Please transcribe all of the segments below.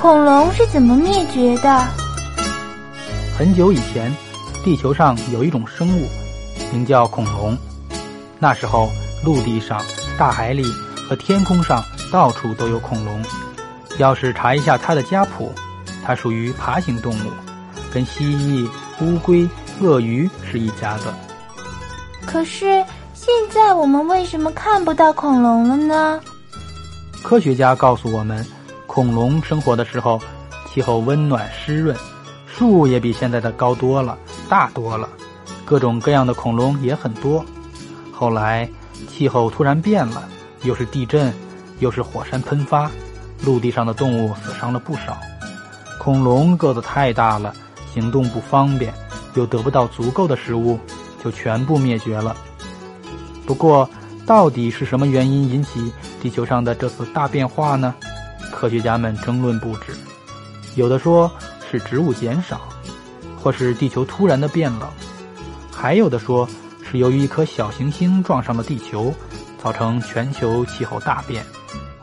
恐龙是怎么灭绝的？很久以前，地球上有一种生物，名叫恐龙。那时候，陆地上、大海里和天空上到处都有恐龙。要是查一下它的家谱，它属于爬行动物，跟蜥蜴、乌龟、鳄鱼是一家的。可是现在我们为什么看不到恐龙了呢？科学家告诉我们，恐龙生活的时候，气候温暖湿润。树也比现在的高多了，大多了，各种各样的恐龙也很多。后来气候突然变了，又是地震，又是火山喷发，陆地上的动物死伤了不少。恐龙个子太大了，行动不方便，又得不到足够的食物，就全部灭绝了。不过，到底是什么原因引起地球上的这次大变化呢？科学家们争论不止，有的说。是植物减少，或是地球突然的变冷，还有的说是由于一颗小行星撞上了地球，造成全球气候大变，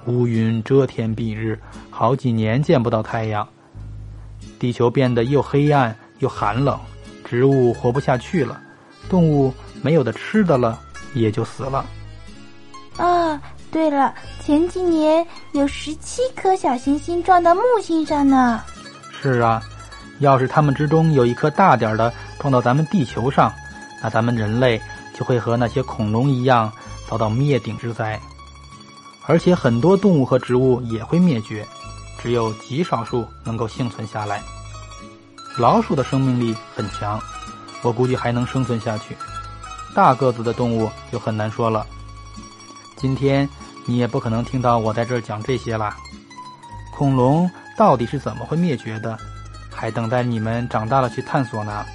乌云遮天蔽日，好几年见不到太阳，地球变得又黑暗又寒冷，植物活不下去了，动物没有的吃的了，也就死了。啊，对了，前几年有十七颗小行星撞到木星上呢。是啊，要是他们之中有一颗大点的撞到咱们地球上，那咱们人类就会和那些恐龙一样遭到灭顶之灾，而且很多动物和植物也会灭绝，只有极少数能够幸存下来。老鼠的生命力很强，我估计还能生存下去。大个子的动物就很难说了。今天你也不可能听到我在这儿讲这些啦，恐龙。到底是怎么会灭绝的？还等待你们长大了去探索呢。